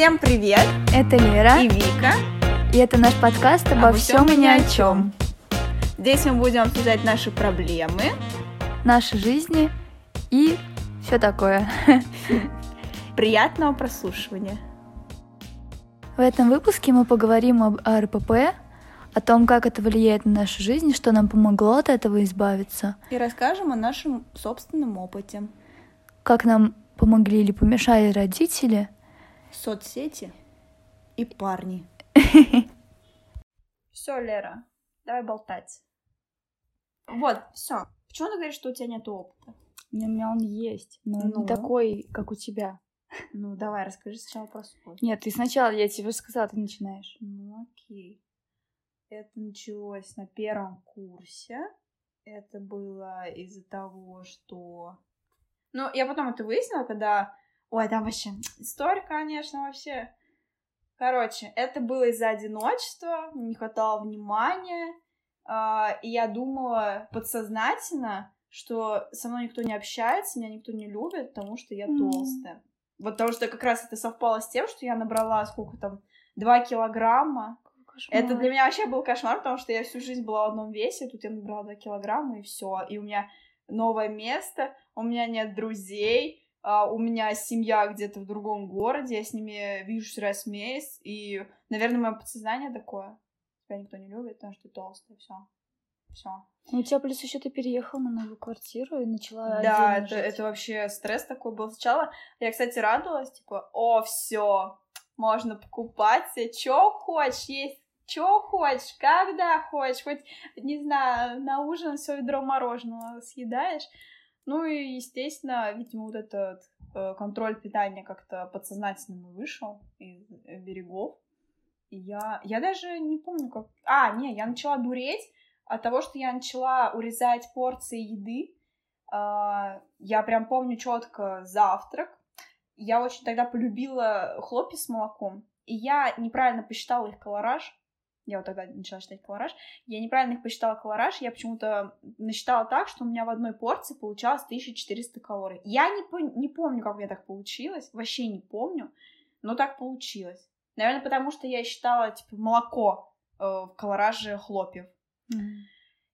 Всем привет! Это Лера и Вика. И это наш подкаст обо, обо всем и ни о чем. Здесь мы будем обсуждать наши проблемы, наши жизни и все такое. Приятного прослушивания. В этом выпуске мы поговорим об РПП, о том, как это влияет на нашу жизнь, что нам помогло от этого избавиться. И расскажем о нашем собственном опыте. Как нам помогли или помешали родители. Соцсети и парни. Все, Лера, давай болтать. Вот, все. Почему ты говоришь, что у тебя нет опыта? У меня он есть, но ну. не такой, как у тебя. Ну, давай, расскажи сначала про свой. Нет, ты сначала, я тебе сказала, ты начинаешь. Ну, окей. Это началось на первом курсе. Это было из-за того, что... Ну, я потом это выяснила, когда... Ой, там вообще история, конечно, вообще. Короче, это было из-за одиночества, не хватало внимания, э, и я думала подсознательно, что со мной никто не общается, меня никто не любит, потому что я толстая. Mm. Вот потому что как раз это совпало с тем, что я набрала сколько там, два килограмма, Кошмар. Это для меня вообще был кошмар, потому что я всю жизнь была в одном весе, тут я набрала 2 килограмма, и все. И у меня новое место, у меня нет друзей, uh, у меня семья где-то в другом городе, я с ними вижусь раз в месяц, и, наверное, мое подсознание такое. Тебя никто не любит, потому что ты толстая, все. Все. Ну, у тебя плюс еще ты переехала на новую квартиру и начала. Да, это, это вообще стресс такой был сначала. Я, кстати, радовалась, типа, о, все, можно покупать себе, что хочешь, есть что хочешь, когда хочешь, хоть, не знаю, на ужин все ведро мороженого съедаешь. Ну и, естественно, видимо, вот этот э, контроль питания как-то подсознательно вышел из э, берегов. И я, я даже не помню, как... А, не, я начала дуреть от того, что я начала урезать порции еды. Э, я прям помню четко завтрак. Я очень тогда полюбила хлопья с молоком. И я неправильно посчитала их колораж я вот тогда начала считать колораж, я неправильно их посчитала колораж, я почему-то насчитала так, что у меня в одной порции получалось 1400 калорий. Я не, по- не помню, как у меня так получилось, вообще не помню, но так получилось. Наверное, потому что я считала, типа, молоко э, в колораже хлопьев. Mm-hmm.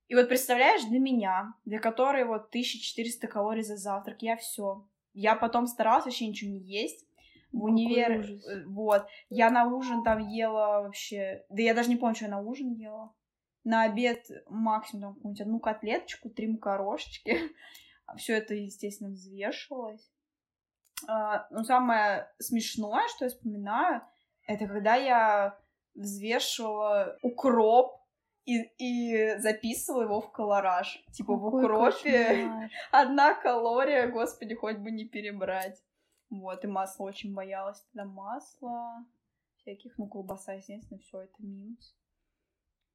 И вот представляешь, для меня, для которой вот 1400 калорий за завтрак, я все. Я потом старалась вообще ничего не есть в универ. Э, вот. Я на ужин там ела вообще... Да я даже не помню, что я на ужин ела. На обед максимум там какую-нибудь одну котлеточку, три макарошечки. Все это, естественно, взвешивалось. А, но самое смешное, что я вспоминаю, это когда я взвешивала укроп и, и записывала его в колораж. Типа Какой в укропе кошмар. одна калория, господи, хоть бы не перебрать. Вот, и масло очень боялась тогда масла, всяких, ну, колбаса, естественно, все это минус.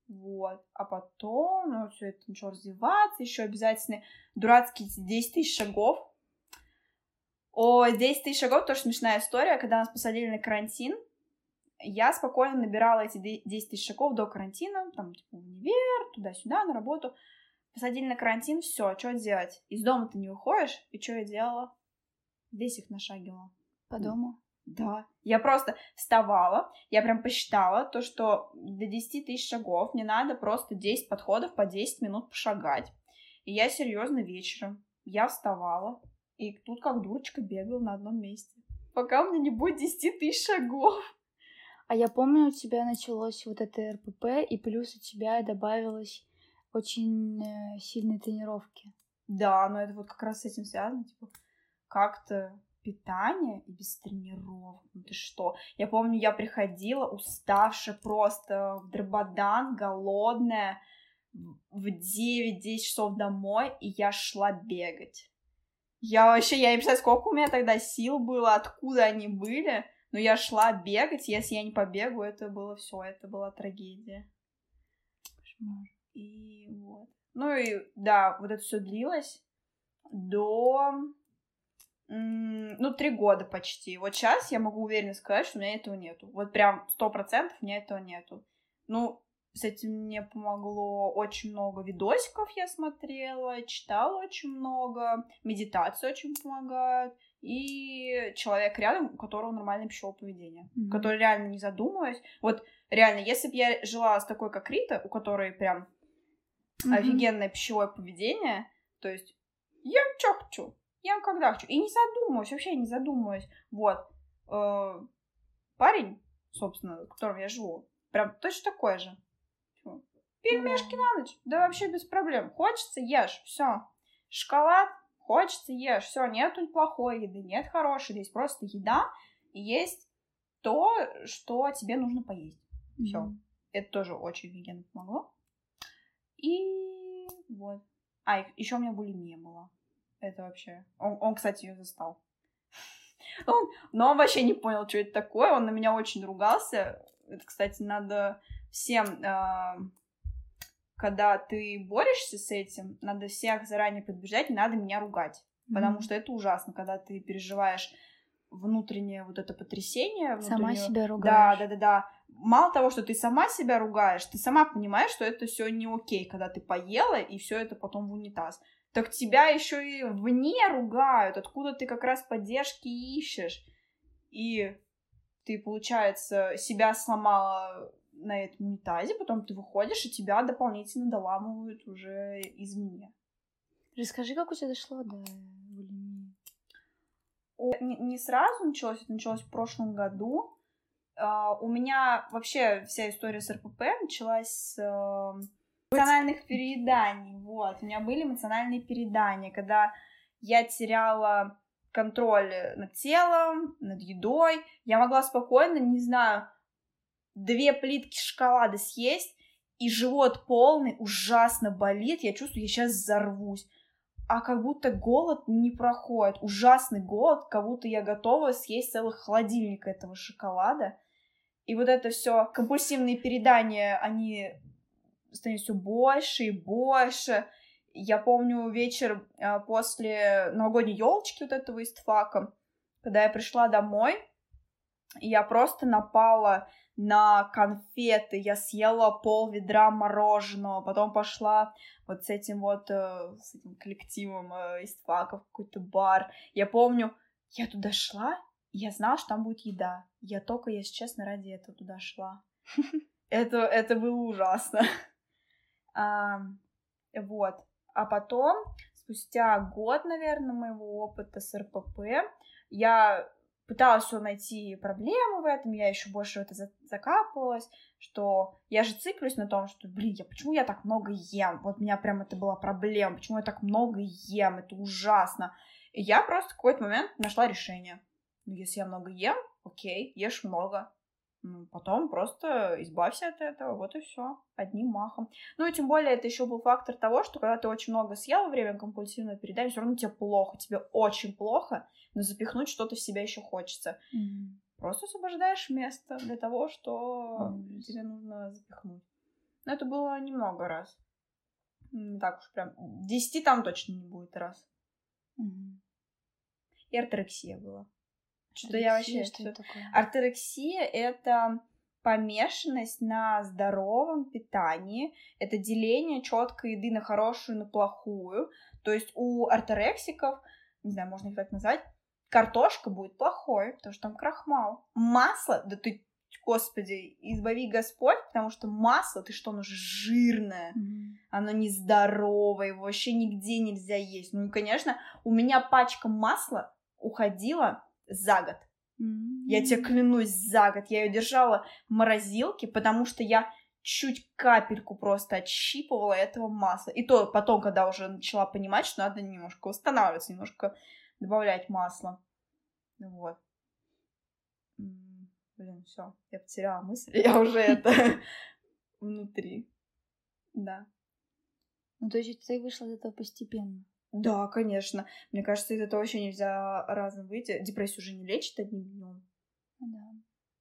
Вот. А потом, ну, все это начало развиваться, еще обязательно дурацкие 10 тысяч шагов. О, 10 тысяч шагов тоже смешная история. Когда нас посадили на карантин, я спокойно набирала эти 10 тысяч шагов до карантина, там, типа, универ, туда-сюда, на работу. Посадили на карантин, все, что делать? Из дома ты не выходишь, и что я делала? Весь их нашагивала. По дому? Да. Я просто вставала, я прям посчитала то, что до 10 тысяч шагов мне надо просто 10 подходов по 10 минут пошагать. И я серьезно вечером, я вставала, и тут как дурочка бегала на одном месте. Пока у меня не будет 10 тысяч шагов. А я помню, у тебя началось вот это РПП, и плюс у тебя добавилось очень э, сильные тренировки. Да, но это вот как раз с этим связано, типа, как-то питание и без тренировок. Ну ты что? Я помню, я приходила уставшая просто в Драбадан, голодная, в 9-10 часов домой, и я шла бегать. Я вообще, я не представляю, сколько у меня тогда сил было, откуда они были, но я шла бегать, если я не побегу, это было все, это была трагедия. Кошмар. И вот. Ну и да, вот это все длилось до ну, три года почти. Вот сейчас я могу уверенно сказать, что у меня этого нету. Вот прям сто процентов у меня этого нету. Ну, с этим мне помогло очень много видосиков я смотрела, читала очень много, медитации очень помогают. и человек рядом, у которого нормальное пищевое поведение, Мгм. который реально не задумываясь. Вот реально, если бы я жила с такой, как Рита, у которой прям Мгм. офигенное пищевое поведение, то есть ем что хочу, ем когда хочу, и не задумываюсь, вообще не задумываюсь. Вот. Э, Парень, собственно, с которым я живу, прям точно такой же. Пельмешки на ночь? Да вообще без проблем. Хочется, ешь, все. Шоколад, хочется, ешь, все. Нету плохой еды, нет хорошей, есть просто еда, и есть то, что тебе нужно поесть. Все. Мгм. Это тоже очень офигенно помогло. И вот. А, еще у меня булимия была. Это вообще... Он, он, кстати, ее застал. Он, но он вообще не понял, что это такое. Он на меня очень ругался. Это, кстати, надо всем... а, когда ты борешься с этим, надо всех заранее предупреждать, не надо меня ругать. Потому Мгм. что это ужасно, когда ты переживаешь внутреннее вот это потрясение. Сама себя да, ругаешь. да, да, да. Мало того, что ты сама себя ругаешь, ты сама понимаешь, что это все не окей, когда ты поела и все это потом в унитаз. Так тебя еще и вне ругают, откуда ты как раз поддержки ищешь. И ты, получается, себя сломала на этом унитазе, потом ты выходишь, и тебя дополнительно доламывают уже извне. Расскажи, как у тебя дошло до булимии. Не, не сразу началось, это началось в прошлом году. А, у меня вообще вся история с РПП началась с э, эмоциональных перееданий. Вот, у меня были эмоциональные переедания, когда я теряла контроль над телом, над едой. Я могла спокойно, не знаю, две плитки шоколада съесть, и живот полный, ужасно болит. Я чувствую, я сейчас взорвусь а как будто голод не проходит. Ужасный голод, как будто я готова съесть целый холодильник этого шоколада. И вот это все компульсивные передания, они становятся все больше и больше. Я помню вечер а, после новогодней елочки вот этого истфака, когда я пришла домой, я просто напала на конфеты, я съела пол ведра мороженого, потом пошла вот с этим вот, э, с этим коллективом э, из факов в какой-то бар. Я помню, я туда шла, и я знала, что там будет еда. Я только, если честно, ради этого туда шла. Это, это было ужасно. А, вот. А потом, спустя год, наверное, моего опыта с РПП, я пыталась все найти проблемы в этом, я еще больше в это за- закапывалась, что я же циклюсь на том, что, блин, я, почему я так много ем? Вот у меня прям это была проблема, почему я так много ем, это ужасно. И я просто в какой-то момент нашла решение. Ну, если я много ем, окей, ешь много. Ну, потом просто избавься от этого, вот и все, одним махом. Ну и тем более это еще был фактор того, что когда ты очень много съел во время компульсивного передания, все равно тебе плохо, тебе очень плохо, но запихнуть что-то в себя еще хочется. Мгм. Просто освобождаешь место для того, что Ужас. тебе нужно запихнуть. Но это было немного раз. Не так уж прям. Десяти там точно не будет раз. Мгм. И орторексия была. Что я вообще... Что это такое? Орторексия — это помешанность на здоровом питании, это деление четкой еды на хорошую на плохую. То есть у орторексиков, не знаю, можно их так назвать, картошка будет плохой, потому что там крахмал. Масло, да ты, господи, избави Господь, потому что масло, ты что, оно же жирное, Мгм. оно нездоровое, его вообще нигде нельзя есть. Ну и, конечно, у меня пачка масла уходила за год. Я тебе клянусь, за год. Я ее держала в морозилке, потому что я чуть капельку просто отщипывала этого масла. И то потом, когда уже начала понимать, что надо немножко восстанавливаться, немножко добавлять масла. Вот. Блин, все, я потеряла мысль, я уже это внутри. Да. Ну, то есть ты вышла из этого постепенно. Да, конечно. Мне кажется, из этого вообще нельзя разом выйти. Депрессию уже не лечит одним днем. Да.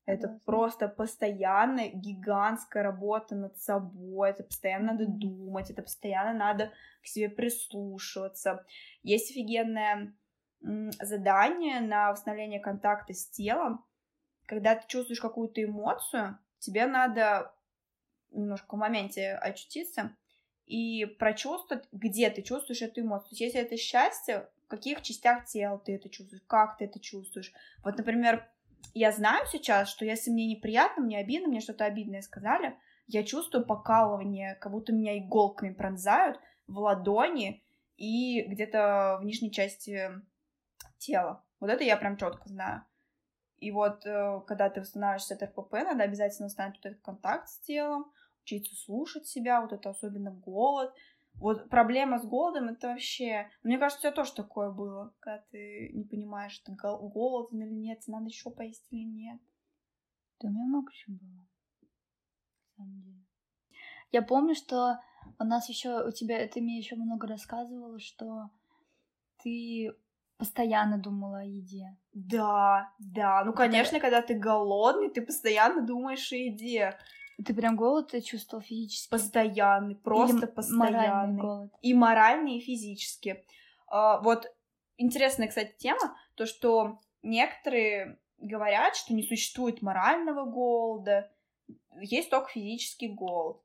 Это Согласна. просто постоянная гигантская работа над собой. Это постоянно надо думать, это постоянно надо к себе прислушиваться. Есть офигенное задание на восстановление контакта с телом. Когда ты чувствуешь какую-то эмоцию, тебе надо немножко в моменте очутиться и прочувствовать, где ты чувствуешь эту эмоцию. То есть, если это счастье, в каких частях тела ты это чувствуешь, как ты это чувствуешь. Вот, например, я знаю сейчас, что если мне неприятно, мне обидно, мне что-то обидное сказали, я чувствую покалывание, как будто меня иголками пронзают в ладони и где-то в нижней части тела. Вот это я прям четко знаю. И вот, э, когда ты восстанавливаешься от РПП, надо обязательно установить этот контакт с телом, учиться слушать себя, вот это особенно голод. Вот проблема с голодом это вообще... Мне кажется, у тебя тоже такое было, когда ты не понимаешь, ты голоден или нет, надо еще поесть или нет. Да у меня много чего было. На самом деле. Я помню, что у нас еще у тебя, ты мне еще много рассказывала, что ты постоянно думала о еде. Да, да. Ну, конечно, когда ты голодный, ты постоянно думаешь о еде. Ты прям голод ты чувствовал физически? Постоянный, просто Или постоянный. Моральный голод. И моральный, и физически. Uh, вот интересная, кстати, тема, то, что некоторые говорят, что не существует морального голода, есть только физический голод.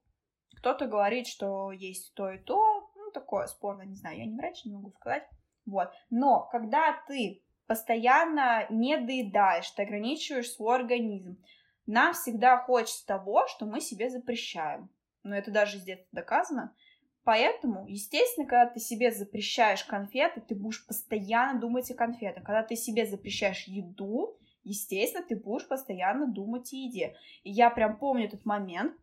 Кто-то говорит, что есть то и то, ну, такое спорно, не знаю, я не врач, не могу сказать. Вот. Но когда ты постоянно не доедаешь, ты ограничиваешь свой организм, нам всегда хочется того, что мы себе запрещаем. Но это даже здесь доказано. Поэтому, естественно, когда ты себе запрещаешь конфеты, ты будешь постоянно думать о конфетах. Когда ты себе запрещаешь еду, естественно, ты будешь постоянно думать о еде. И я прям помню этот момент,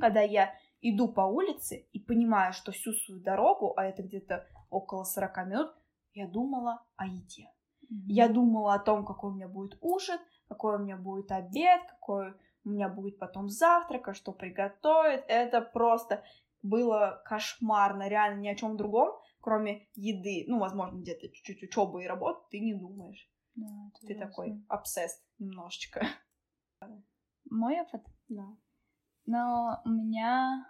когда я иду по улице и понимаю, что всю свою дорогу, а это где-то около 40 минут, я думала о еде. Mm-hmm. Я думала о том, какой у меня будет ужин, какой у меня будет обед, какой у меня будет потом завтрак, а что приготовить. Это просто было кошмарно, реально ни о чем другом, кроме еды. Ну, возможно, где-то чуть-чуть учебы и работы ты не думаешь. Да, ты ужасно. такой обсесс немножечко. Мой опыт? Да. Но у меня...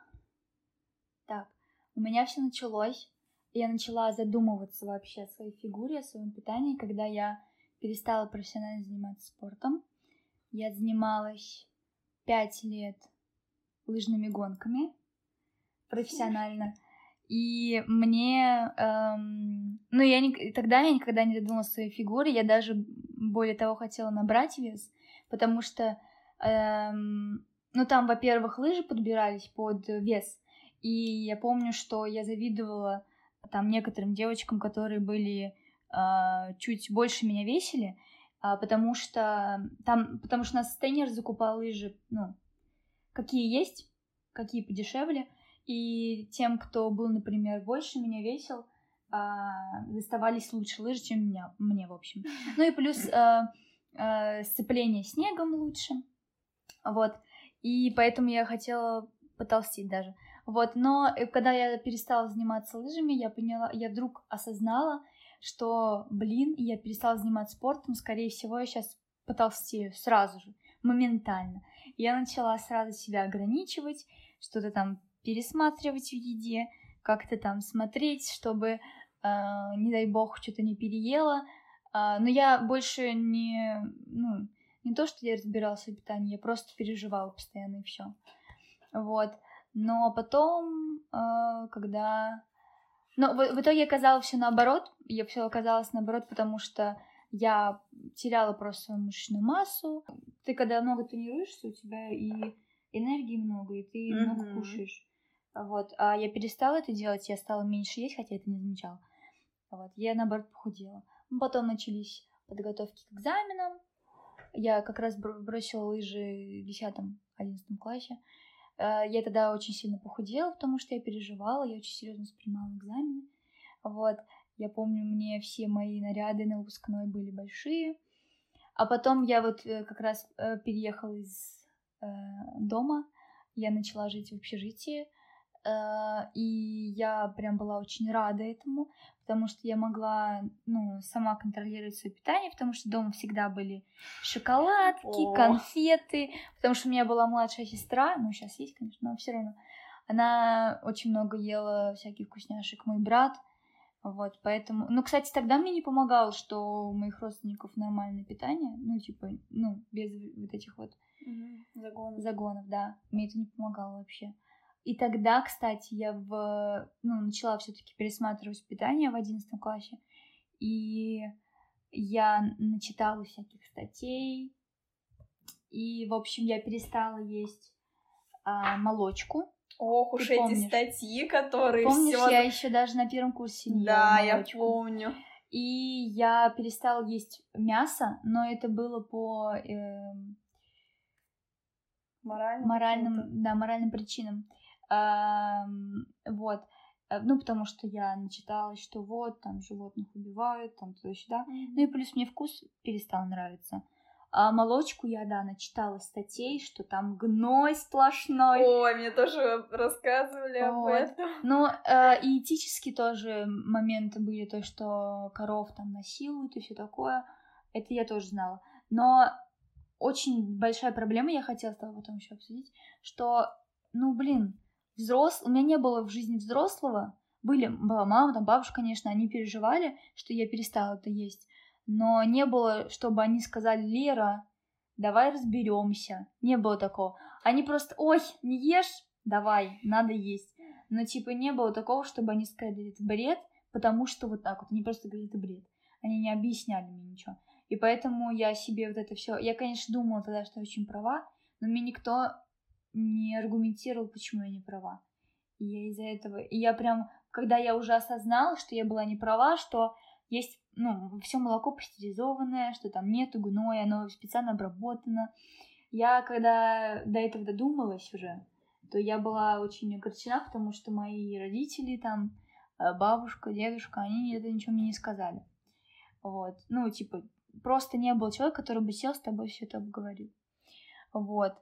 Так, у меня все началось я начала задумываться вообще о своей фигуре, о своем питании, когда я перестала профессионально заниматься спортом. Я занималась пять лет лыжными гонками профессионально. И мне, эм, ну я не, тогда я никогда не задумалась о своей фигуре, я даже более того хотела набрать вес, потому что, эм, ну там, во-первых, лыжи подбирались под вес, и я помню, что я завидовала там некоторым девочкам, которые были чуть больше меня весили, э, потому что там, потому что нас тренер закупал лыжи, ну, какие есть, какие подешевле, и тем, кто был, например, больше меня весил, э, доставались лучше лыжи, чем меня, мне, в общем. Ну и плюс сцепление снегом лучше, вот, и поэтому я хотела потолстеть даже. Вот, но э, когда я перестала заниматься лыжами, я поняла, я вдруг осознала, что, блин, я перестала заниматься спортом, скорее всего, я сейчас потолстею сразу же, моментально. Я начала сразу себя ограничивать, что-то там пересматривать в еде, как-то там смотреть, чтобы, э, не дай бог, что-то не переела. Э, но я больше не, ну, не то, что я разбиралась в питании, я просто переживала постоянно и все. Вот. Но потом, э, когда... Но в, в итоге оказалось все наоборот. Я все оказалось наоборот, потому что я теряла просто свою мышечную массу. Ты когда много тренируешься, у тебя и энергии много, и ты mm-hmm. много кушаешь. Вот. А я перестала это делать, я стала меньше есть, хотя это не замечала. Вот. Я, наоборот, похудела. Потом начались подготовки к экзаменам. Я как раз бросила лыжи в 10-11 классе. Э, я тогда очень сильно похудела, потому что я переживала, я очень серьезно воспринимала экзамены. Вот. Я помню, мне все мои наряды на выпускной были большие. А потом я вот э, как раз э, переехала из дома, я начала жить в общежитии, и я прям была очень рада этому, потому что я могла, ну, сама контролировать свое питание, потому что дома всегда были шоколадки, О. конфеты, потому что у меня была младшая сестра, ну, сейчас есть, конечно, но все равно. Она очень много ела всяких вкусняшек, мой брат, вот, поэтому... Ну, кстати, тогда мне не помогало, что у моих родственников нормальное питание, ну, типа, ну, без вот этих вот... Угу. Загонов. Загонов, да. Мне это не помогало вообще. И тогда, кстати, я в, ну, начала все-таки пересматривать питание в одиннадцатом классе, и я начитала всяких статей, и, в общем, я перестала есть а, молочку. Ох уж эти статьи, которые Помнишь, всё... я еще даже на первом курсе не Да, ела я молочку. помню. И я перестала есть мясо, но это было по эм, Морально. моральным, да, моральным причинам. Вот. Э, Ну, потому что я начиталась, что вот, там животных убивают, там туда-сюда. Ну и плюс мне вкус перестал нравиться. А молочку я, да, начитала статей, что там гной сплошной. Ой, мне тоже рассказывали об Вот. этом. Но э, и этические тоже моменты были, то, что коров там насилуют и все такое. Это я тоже знала. Но очень большая проблема, я хотела с тобой потом еще обсудить, что, ну, блин, взрос... у меня не было в жизни взрослого. Были, была мама, там бабушка, конечно, они переживали, что я перестала это есть. Но не было, чтобы они сказали, Лера, давай разберемся. Не было такого. Они просто, ой, не ешь? Давай, надо есть. Но типа не было такого, чтобы они сказали, это бред, потому что вот так вот. Они просто говорили, это бред. Они не объясняли мне ничего. И поэтому я себе вот это все. Я, конечно, думала тогда, что я очень права, но мне никто не аргументировал, почему я не права. И я из-за этого. И я прям, когда я уже осознала, что я была не права, что есть, ну, все молоко пастеризованное, что там нету гноя, оно специально обработано. Я, когда до этого додумалась уже, то я была очень огорчена, потому что мои родители там, э, бабушка, дедушка, они это ничего мне не сказали. Вот. Ну, типа, просто не было человека, который бы сел с тобой все это обговорил. Вот.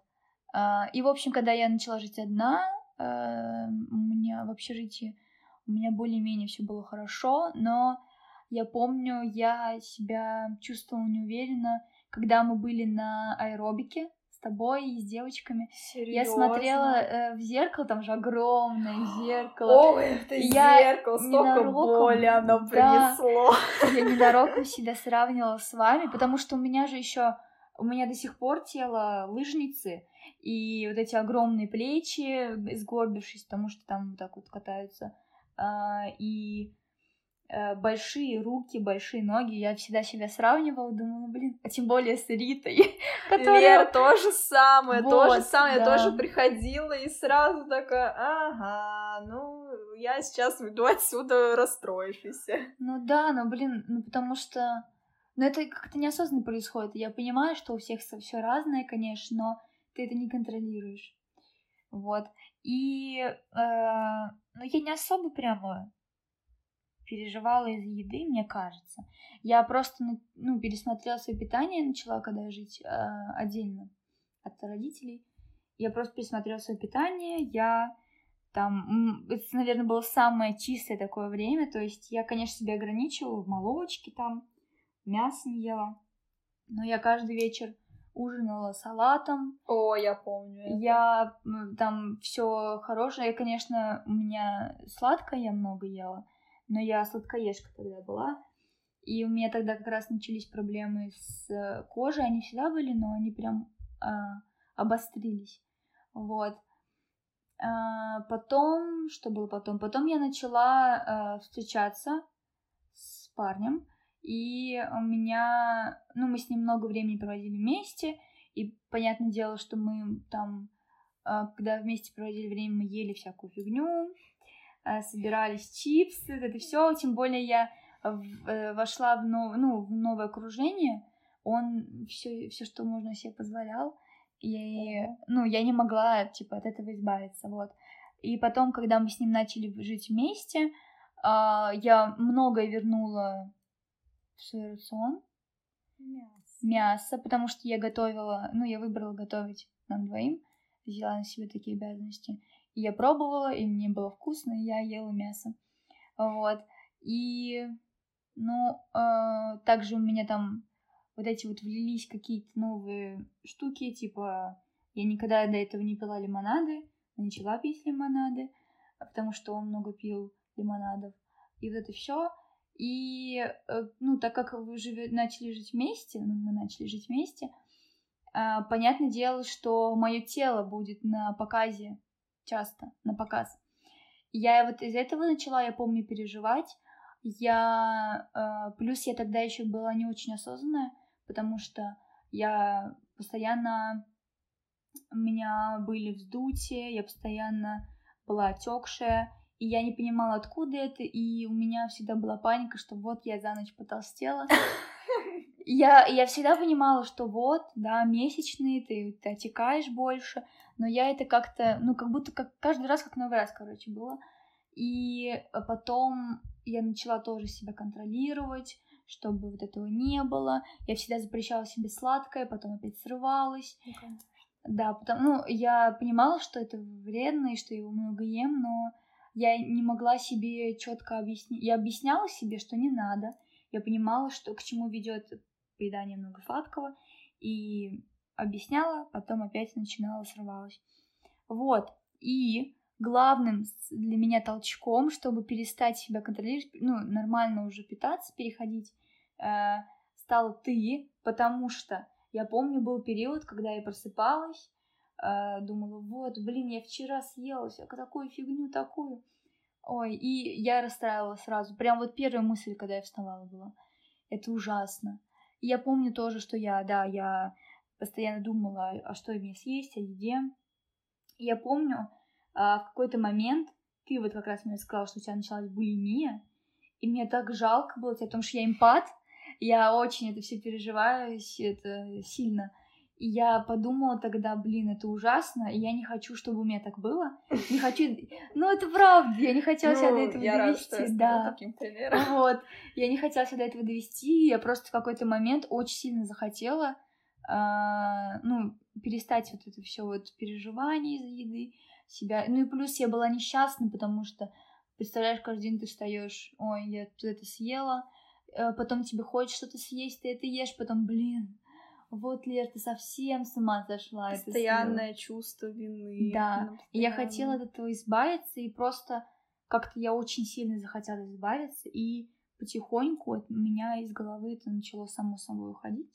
А, И, в общем, когда я начала жить одна, э, у меня в общежитии, у меня более-менее все было хорошо, но я помню, я себя чувствовала неуверенно, когда мы были на аэробике с тобой и с девочками. Я смотрела э, в зеркало, там же огромное зеркало. Ой, это я зеркало, столько боли оно да. принесло. Я ненароком себя сравнивала с вами, потому что у меня же еще у меня до сих пор тело лыжницы, и вот эти огромные плечи, сгорбившись, потому что там вот так вот катаются, а, и э, большие руки, большие ноги. Я всегда себя сравнивала, думала, блин, а тем более с Ритой, которая... Лера то же самое, то же Вот, самое. Я да. тоже приходила и сразу такая, ага, ну, я сейчас уйду отсюда расстроившийся. Ну да, но, блин, ну потому что... Ну это как-то неосознанно происходит. Я понимаю, что у всех все разное, конечно, но ты это не контролируешь. Вот. И э, ну, я не особо прямо переживала из-за еды, мне кажется. Я просто ну, пересмотрела свое питание, начала когда жить э, отдельно от родителей. Я просто пересмотрела свое питание, я там, это, наверное, было самое чистое такое время, то есть я, конечно, себя ограничивала в молочке там, мясо не ела, но я каждый вечер ужинала салатом, О, я помню. это. я там все хорошее. Я, конечно, у меня сладкое я много ела, но я сладкоежка тогда была. И у меня тогда как раз начались проблемы с э, кожей. Они всегда были, но они прям а, обострились. Вот. А, потом, что было потом? Потом я начала а, встречаться с парнем. И у меня, ну, мы с ним много времени проводили вместе, и понятное дело, что мы там, а, когда вместе проводили время, мы ели всякую фигню, а, собирались чипсы, это все. Тем более я э, вошла в, нов- ну, в новое окружение, он все, все, что можно себе позволял, и, ну, я не могла, типа, от этого избавиться, вот. И потом, когда мы с ним начали жить вместе, а, я многое вернула в свой рацион, мясо, потому что я готовила, ну, я выбрала готовить нам двоим, взяла на себя такие обязанности. И я пробовала, и мне было вкусно, и я ела мясо. Вот. И, ну, э, также у меня там вот эти вот влились какие-то новые штуки, типа я никогда до этого не пила лимонады, начала пить лимонады, потому что он много пил лимонадов. И вот это все. И, э, ну, так как вы живе- начали жить вместе, ну, мы начали жить вместе, а, понятное дело, что мое тело будет на показе часто на показ. Я вот из этого начала, я помню, переживать. Я э, плюс я тогда еще была не очень осознанная, потому что я постоянно у меня были вздутия, я постоянно была отекшая, и я не понимала, откуда это, и у меня всегда была паника, что вот я за ночь потолстела. Я, я всегда понимала, что вот, да, месячные, ты, ты отекаешь больше, но я это как-то, ну, как будто как каждый раз как новый раз, короче, было. И потом я начала тоже себя контролировать, чтобы вот этого не было. Я всегда запрещала себе сладкое, потом опять срывалась. Ну, да, потому, ну, я понимала, что это вредно и что его много ем, но я не могла себе четко объяснить. Я объясняла себе, что не надо. Я понимала, что к чему ведет поедание много сладкого, и объясняла, потом опять начинала срывалась. Вот. И главным для меня толчком, чтобы перестать себя контролировать, ну, нормально уже питаться, переходить, э, стал ты, потому что я помню, был период, когда я просыпалась, думала, вот, блин, я вчера съела такую фигню такую. Ой, и я расстраивалась сразу. Прям вот первая мысль, когда я вставала, была. Это ужасно. И я помню тоже, что я, да, я постоянно думала, а что мне съесть, о еде. И я помню, а, в какой-то момент ты вот как раз мне сказала, что у тебя началась булимия, и мне так жалко было тебя, потому что я импат, я очень это все переживаю, это сильно. И я подумала тогда, блин, это ужасно, и я не хочу, чтобы у меня так было. Не хочу... Ну, это правда, я не хотела себя до ну, этого я довести. Рада, что я да. таким примером. Вот. Я не хотела себя до этого довести, я просто в какой-то момент очень сильно захотела, а, ну, перестать вот это все вот переживание из-за еды себя. Ну и плюс я была несчастна, потому что, представляешь, каждый день ты встаешь, ой, я это съела, Э, потом тебе хочешь что-то съесть, ты это ешь, потом, блин, вот, Лер, ты совсем с ума сошла. Постоянное чувство вины. Да, и я хотела от этого избавиться, и просто как-то я очень сильно захотела избавиться, и потихоньку от меня из головы это начало само собой уходить.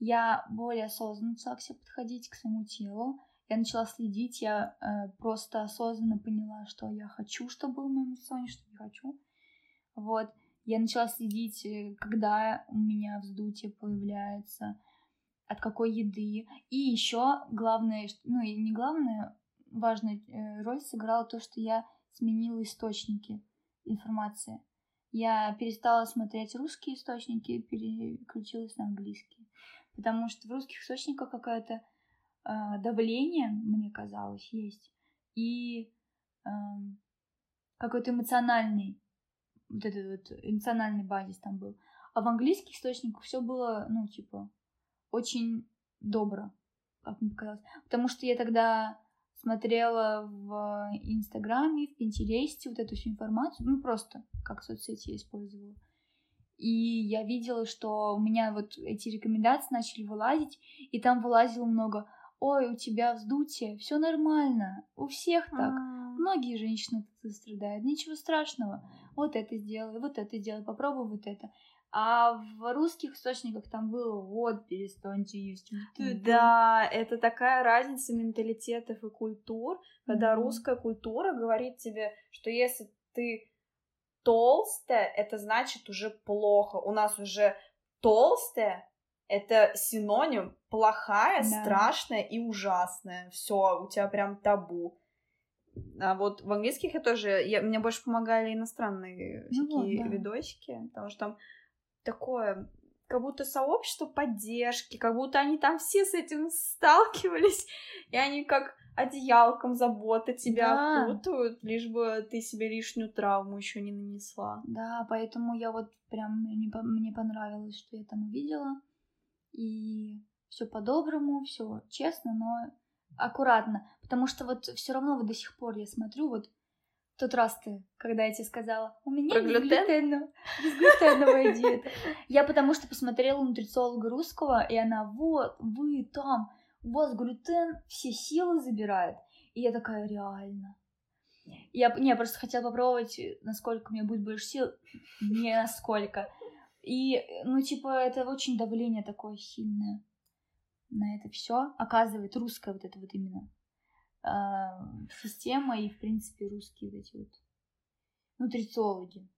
Я более осознанно начала к себе подходить, к своему телу. Я начала следить, я э, просто осознанно поняла, что я хочу, чтобы было в моем рационе, что не хочу. Вот. Я начала следить, э, когда у меня вздутие появляется, от какой еды. И еще главное, ну и не главное, важную э, роль сыграла то, что я сменила источники информации. Я перестала смотреть русские источники, переключилась на английские. Потому что в русских источниках какое-то э, давление, мне казалось, есть. И э, какой-то эмоциональный вот этот вот эмоциональный базис там был. А в английских источниках все было, ну, типа, очень добро, как мне показалось. Потому что я тогда смотрела в Инстаграме, в Пинтересте вот эту всю информацию, ну, просто как соцсети я использовала. И я видела, что у меня вот эти рекомендации начали вылазить, и там вылазило много ой, у тебя вздутие, все нормально, у всех так. А-а-а. Многие женщины страдают, ничего страшного. Вот это сделай, вот это сделай, попробуй вот это. А в русских источниках там было вот перестаньте есть. Да, это такая разница менталитетов и культур, когда mm-hmm. русская культура говорит тебе, что если ты толстая, это значит уже плохо. У нас уже толстая это синоним плохая, да. страшная и ужасная. Все, у тебя прям табу. А вот в английских я тоже, я, мне больше помогали иностранные ну всякие вот, да. видосики, потому что там такое, как будто сообщество поддержки, как будто они там все с этим сталкивались, и они как одеялком заботы тебя да. окутывают, лишь бы ты себе лишнюю травму еще не нанесла. Да, поэтому я вот прям мне, мне понравилось, что я там увидела и все по-доброму, все честно, но аккуратно, потому что вот все равно вот до сих пор я смотрю вот тот раз ты, когда я тебе сказала, у меня Про безглютенная, безглютеновая диета. Я потому что посмотрела нутрициолога русского, и она, вот, вы там, у вас глютен все силы забирает. И я такая, реально. Я, не, я просто хотела попробовать, насколько у меня будет больше сил. Не насколько. И, ну, типа, это очень давление такое сильное на это все оказывает русское вот это вот именно. А, система и, в принципе, русские вот эти вот нутрициологи.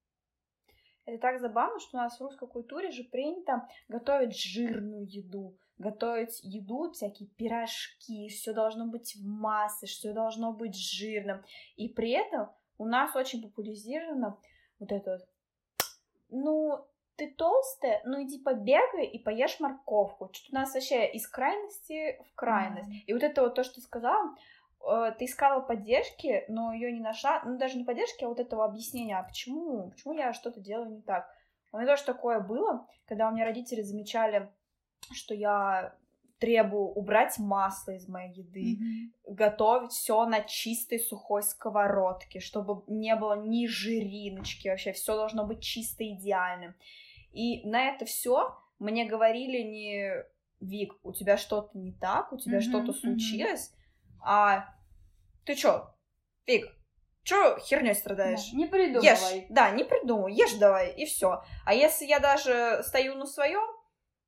Это так забавно, что у нас в русской культуре же принято готовить жирную еду, готовить еду, всякие пирожки, все должно быть в массе, все должно быть жирным. И при этом у нас очень популяризировано вот это вот, ну, ты толстая, ну иди побегай и поешь морковку. Что-то у нас вообще из крайности в крайность. Mm. И вот это вот то, что ты сказала, ты искала поддержки, но ее не нашла, ну даже не поддержки, а вот этого объяснения, а почему, почему я что-то делаю не так. У меня тоже такое было, когда у меня родители замечали, что я требую убрать масло из моей еды, mm-hmm. готовить все на чистой сухой сковородке, чтобы не было ни жириночки, вообще все должно быть чисто идеальным. И на это все мне говорили не Вик, у тебя что-то не так, у тебя mm-hmm, что-то случилось, mm-hmm. А ты чё, Вик, чё херней страдаешь? Да, не придумывай. Ешь, да, не придумывай, ешь давай, и все. А если я даже стою на своем,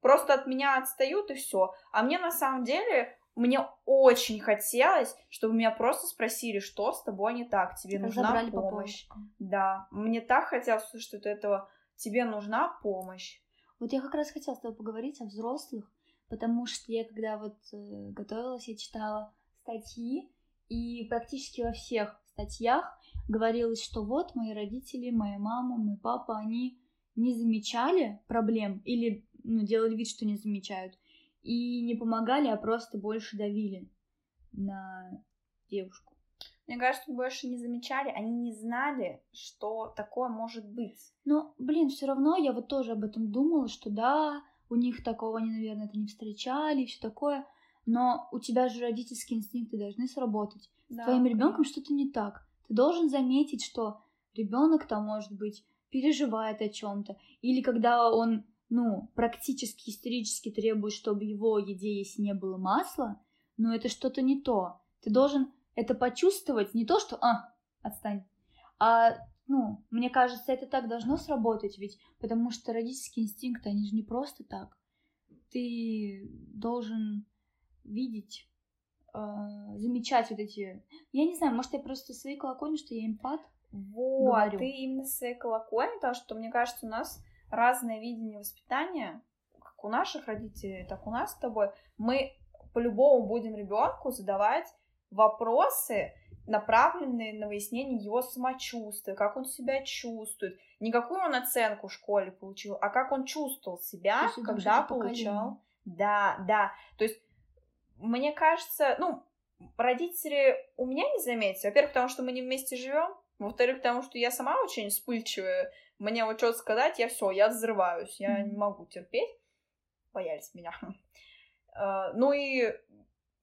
просто от меня отстают, и все. А мне на самом деле мне очень хотелось, чтобы меня просто спросили, что с тобой не так, тебе нужна Забрали помощь. По да, мне так хотелось услышать от этого тебе нужна помощь. Вот я как раз хотела с тобой поговорить о взрослых, потому что я когда вот э, готовилась, я читала статьи, и практически во всех статьях говорилось, что вот мои родители, моя мама, мой папа, они не замечали проблем или ну, делали вид, что не замечают, и не помогали, а просто больше давили на девушку. Мне кажется, больше не замечали, они не знали, что такое может быть. Но, блин, все равно я вот тоже об этом думала, что да, у них такого они, наверное, это не встречали и все такое. Но у тебя же родительские инстинкты должны сработать. Да, С твоим ребенком что-то не так. Ты должен заметить, что ребенок там, может быть, переживает о чем-то. Или когда он, ну, практически исторически требует, чтобы его еде, если не было масла, но это что-то не то. Ты должен это почувствовать, не то, что «а, отстань», а, ну, мне кажется, это так должно сработать, ведь потому что родительские инстинкты, они же не просто так. Ты должен видеть, э, замечать вот эти... Я не знаю, может, я просто своей колокольни, что я эмпат, вот, говорю. ты именно своей колокольни, потому что, мне кажется, у нас разное видение воспитания, как у наших родителей, так у нас с тобой. Мы по-любому будем ребенку задавать вопросы, направленные на выяснение его самочувствия, как он себя чувствует. Не какую он оценку в школе получил, а как он чувствовал себя, когда получал. Да, да. То есть, мне кажется, ну, родители у меня не заметили. Во-первых, потому что мы не вместе живем. Во-вторых, потому что я сама очень вспыльчивая. Мне вот что-то сказать, я все, я взрываюсь. Я mm-hmm. не могу терпеть. Боялись меня. Uh, ну и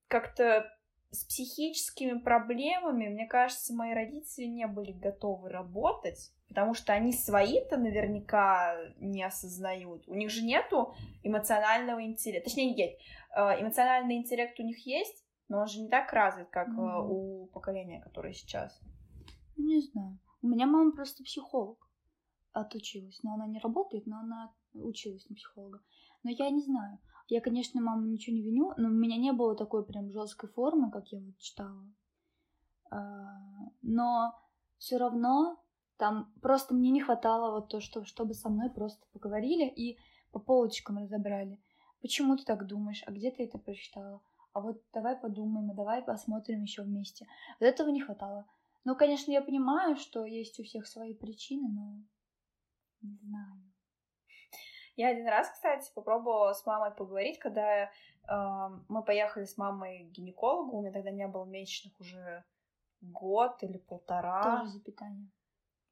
как-то с психическими проблемами, мне кажется, мои родители не были готовы работать, потому что они свои-то наверняка не осознают. У них же нету эмоционального интеллекта. Точнее, есть. Э, эмоциональный интеллект у них есть, но он же не так развит, как mm. у поколения, которое сейчас. Не знаю. У меня мама просто психолог отучилась, но она не работает, но она училась на психолога. Но я не знаю. Я, конечно, маму ничего не виню, но у меня не было такой прям жесткой формы, как я вот читала. А, но все равно там просто мне не хватало вот то, что, чтобы со мной просто поговорили и по полочкам разобрали. Почему ты так думаешь? А где ты это прочитала? А вот давай подумаем, а давай посмотрим еще вместе. Вот этого не хватало. Ну, конечно, я понимаю, что есть у всех свои причины, но не знаю. Я один раз, кстати, попробовала с мамой поговорить, когда э, мы поехали с мамой к гинекологу, у меня тогда не было месячных уже год или полтора. Тоже из-за питания.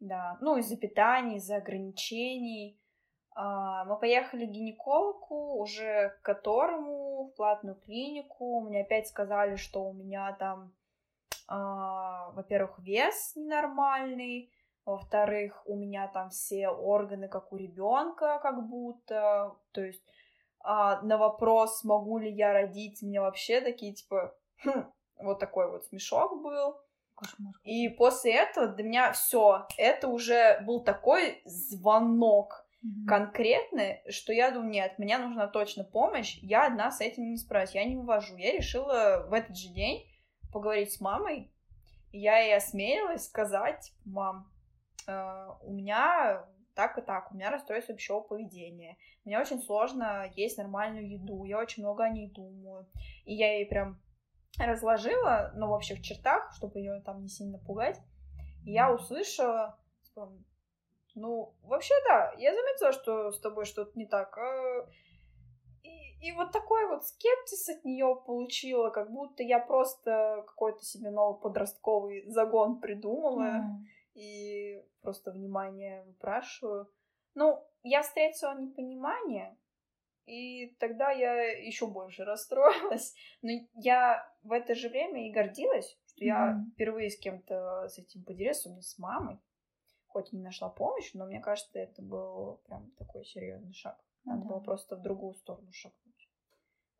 Да, ну из-за питания, из-за ограничений. Э, мы поехали к гинекологу, уже к которому в платную клинику. Мне опять сказали, что у меня там, э, во-первых, вес ненормальный, во-вторых, у меня там все органы, как у ребенка, как будто. То есть а, на вопрос, могу ли я родить, мне вообще такие, типа, хм, вот такой вот смешок был. Кошмар. И после этого для меня все, это уже был такой звонок mm-hmm. конкретный, что я думаю, нет, мне нужна точно помощь, я одна с этим не справлюсь, я не вывожу. Я решила в этот же день поговорить с мамой, я ей осмелилась сказать, мам, э, у меня так и так, у меня расстройство пищевого поведения. Мне очень сложно есть нормальную еду, я очень много о ней думаю. И я ей прям разложила, ну, в общих чертах, чтобы ее там не сильно пугать. И я услышала, типа, ну, вообще да, я заметила, что с тобой что-то не так. А, и, и вот такой вот скептиз от нее получила, как будто я просто какой-то себе новый подростковый загон придумала. Mm. И просто внимание выпрашиваю. Ну, я встретила непонимание, и тогда я еще больше расстроилась. Но я в это же время и гордилась, что mm я впервые с кем-то с этим поделилась, у меня с мамой хоть и не нашла помощь, но мне кажется, это был прям такой серьезный шаг. Ну Надо да. было просто в другую сторону шагнуть.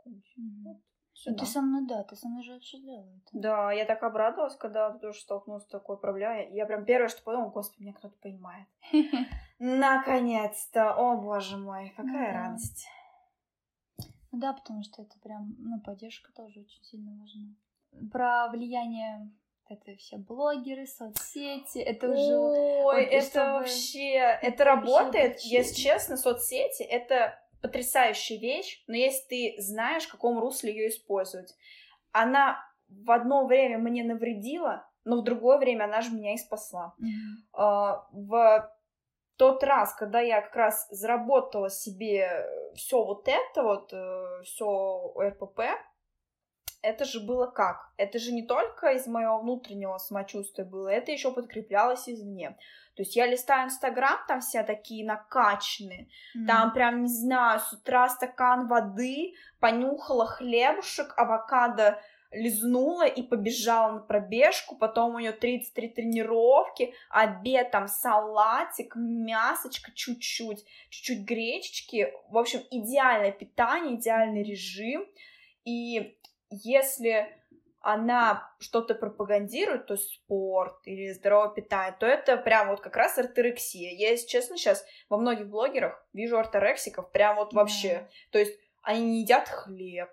Mm-hmm. Вот, ты со мной, да, ты со мной же обсуждала это. Да, я так обрадовалась, когда тоже столкнулась с такой проблемой. Я прям первое, что подумала, господи, меня кто-то понимает. Наконец-то! О, боже мой, какая радость. Ну да, потому что это прям, ну, поддержка тоже очень сильно важна. Про влияние это все блогеры, соцсети, это уже... Ой, это чтобы... вообще... Это, это работает, вообще если честно, соцсети — это потрясающая вещь, но если ты знаешь, в каком русле ее использовать. Она в одно время мне навредила, но в другое время она же меня и спасла. Mm-hmm. Uh, в тот раз, когда я как раз заработала себе все вот это вот, э, все РПП, это же было как? Это же не только из моего внутреннего самочувствия было, это еще подкреплялось извне. То есть я листаю Инстаграм, там все такие накачанные, mm-hmm. там прям, не знаю, с утра стакан воды, понюхала хлебушек, авокадо лизнула и побежала на пробежку, потом у нее 33 тренировки, обед там салатик, мясочка чуть-чуть, чуть-чуть гречечки, в общем, идеальное питание, идеальный режим, и если она что-то пропагандирует, то спорт или здоровое питание, то это прям вот как раз орторексия. Я, если честно, сейчас во многих блогерах вижу орторексиков прям вот вообще. Yeah. То есть они не едят хлеб,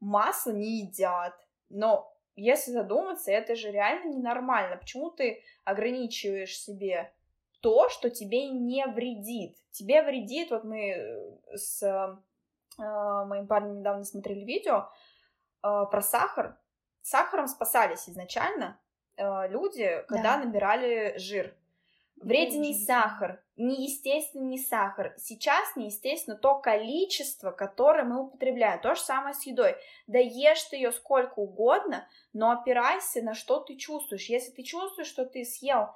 масло не едят. Но если задуматься, это же реально ненормально. Почему ты ограничиваешь себе то, что тебе не вредит? Тебе вредит, вот мы с э, моим парнем недавно смотрели видео, про сахар. Сахаром спасались изначально э, люди, когда да. набирали жир. Вреден не сахар, неестественно не сахар. Сейчас неестественно то количество, которое мы употребляем. То же самое с едой. Да ешь ты ее сколько угодно, но опирайся на что ты чувствуешь. Если ты чувствуешь, что ты съел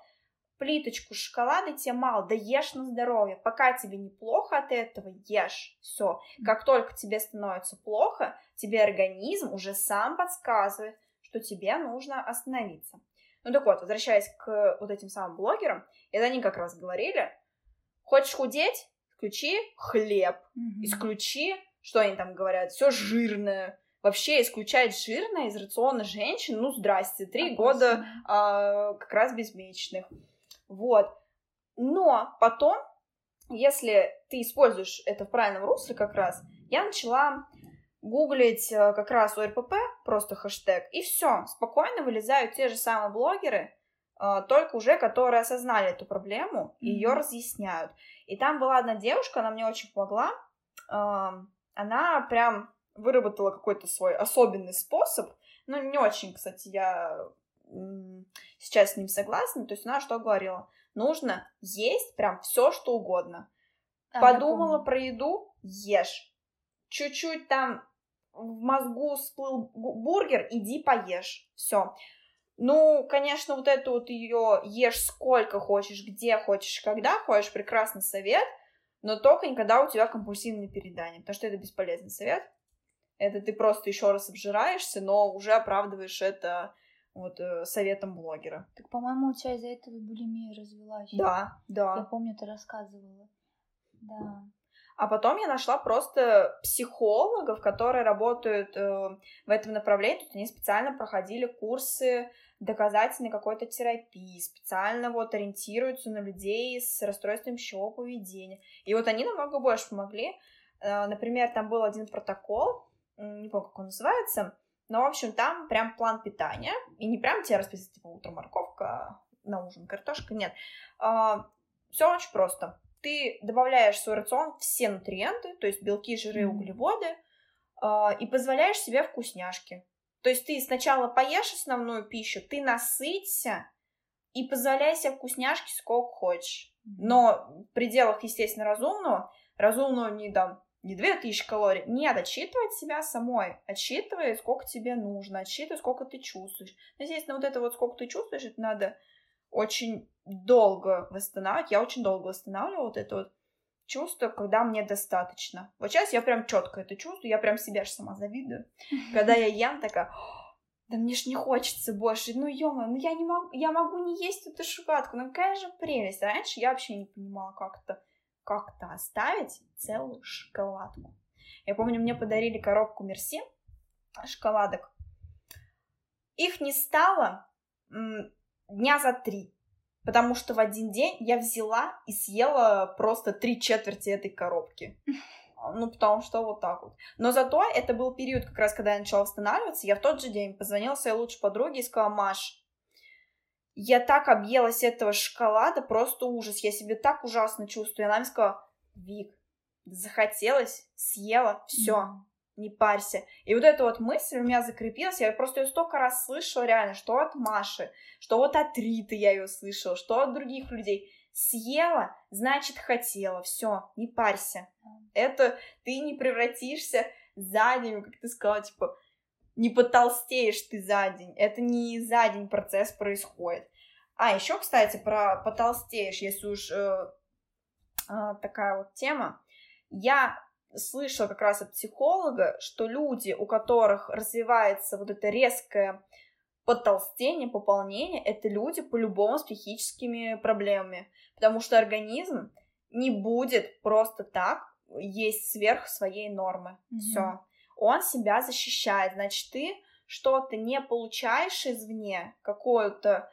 плиточку шоколада, тебе мало, да ешь на здоровье. Пока тебе неплохо от этого, ешь. Все. Как только тебе становится плохо, тебе организм уже сам подсказывает, что тебе нужно остановиться. Ну так вот, возвращаясь к вот этим самым блогерам, это они как раз говорили, хочешь худеть, включи хлеб, mm-hmm. исключи, что они там говорят, все жирное, вообще исключать жирное из рациона женщин, ну здрасте, три года а, как раз безмесячных. Вот. Но потом, если ты используешь это в правильном русле как раз, я начала гуглить э, как раз ОРПП, просто хэштег, и все, спокойно вылезают те же самые блогеры, э, только уже которые осознали эту проблему и mm-hmm. ее разъясняют. И там была одна девушка, она мне очень помогла, она прям выработала какой-то свой особенный способ, ну, не очень, кстати, я сейчас с ним согласна. То есть она что говорила? Нужно есть прям все, что угодно. А, Подумала про еду, ешь. Чуть-чуть там в мозгу всплыл бургер, иди поешь. Все. Ну, конечно, вот это вот ее ешь сколько хочешь, где хочешь, когда хочешь, прекрасный совет, но только никогда у тебя компульсивное переедание, потому что это бесполезный совет. Это ты просто еще раз обжираешься, но уже оправдываешь это вот э, советом блогера. Так, по-моему, у тебя из-за этого булимия развилась. Да, да. Я помню, ты рассказывала. Да. А потом я нашла просто психологов, которые работают э, в этом направлении. Тут они специально проходили курсы доказательной какой-то терапии, специально вот ориентируются на людей с расстройством пищевого поведения. И вот они намного больше помогли. Э, например, там был один протокол, не помню, как он называется, Но, в общем, там прям план питания, и не прям тебе расписать, типа, утром морковка, на ужин картошка, нет. А, все очень просто. Ты добавляешь в свой рацион все нутриенты, то есть белки, жиры, углеводы, а, и позволяешь себе вкусняшки. То есть ты сначала поешь основную пищу, ты насыться и позволяй себе вкусняшки сколько хочешь. Но в пределах, естественно, разумного, разумного не дам не 2000 калорий. Нет, отсчитывать себя самой. Отсчитывай, сколько тебе нужно, отсчитывай, сколько ты чувствуешь. Естественно, вот это вот сколько ты чувствуешь, это надо очень долго восстанавливать. Я очень долго восстанавливала вот это вот чувство, когда мне достаточно. Вот сейчас я прям четко это чувствую, я прям себя же сама завидую. Когда я ем, такая, да мне ж не хочется больше, ну ё ну я не могу, я могу не есть эту шоколадку, ну какая же прелесть. Раньше я вообще не понимала, как это, как-то оставить целую шоколадку. Я помню, мне подарили коробку Мерси шоколадок. Их не стало дня за три. Потому что в один день я взяла и съела просто три четверти этой коробки. Ну, потому что вот так вот. Но зато это был период, как раз когда я начала восстанавливаться. Я в тот же день позвонила своей лучшей подруге и сказала, Маш, я так объелась этого шоколада, просто ужас. Я себе так ужасно чувствую. И она мне сказала, Вик, захотелось, съела, все. Mm не парься. И вот эта вот мысль у меня закрепилась, я просто ее столько раз слышала реально, что от Маши, что вот от Риты я ее слышала, что от других людей. Съела, значит хотела, все, не парься. Это ты не превратишься за день, как ты сказала, типа, не потолстеешь ты за день. Это не за день процесс происходит. А, еще, кстати, про потолстеешь, если уж э, э, такая вот тема. Я слышала как раз от психолога, что люди, у которых развивается вот это резкое подтолстение, пополнение, это люди по-любому с психическими проблемами, потому что организм не будет просто так есть сверх своей нормы. Mm-hmm. Все. Он себя защищает. Значит, ты что-то не получаешь извне, какое-то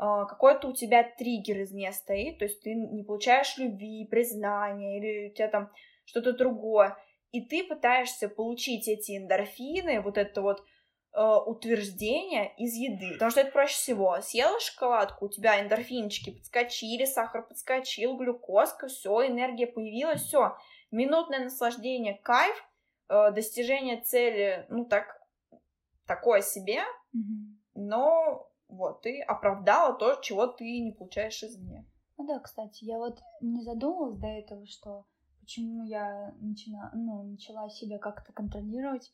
а, какой-то у тебя триггер извне стоит, то есть ты не получаешь любви, признания, или у тебя там что-то другое, и ты пытаешься получить эти эндорфины, вот это вот э, утверждение из еды, потому что это проще всего. Съела шоколадку, у тебя эндорфинчики подскочили, сахар подскочил, глюкозка, все, энергия появилась, все. Минутное наслаждение, кайф, э, достижение цели, ну так, такое себе, mm-hmm. но вот, ты оправдала то, чего ты не получаешь извне. Ну да, кстати, я вот не задумывалась до этого, что почему я начала, ну, начала себя как-то контролировать.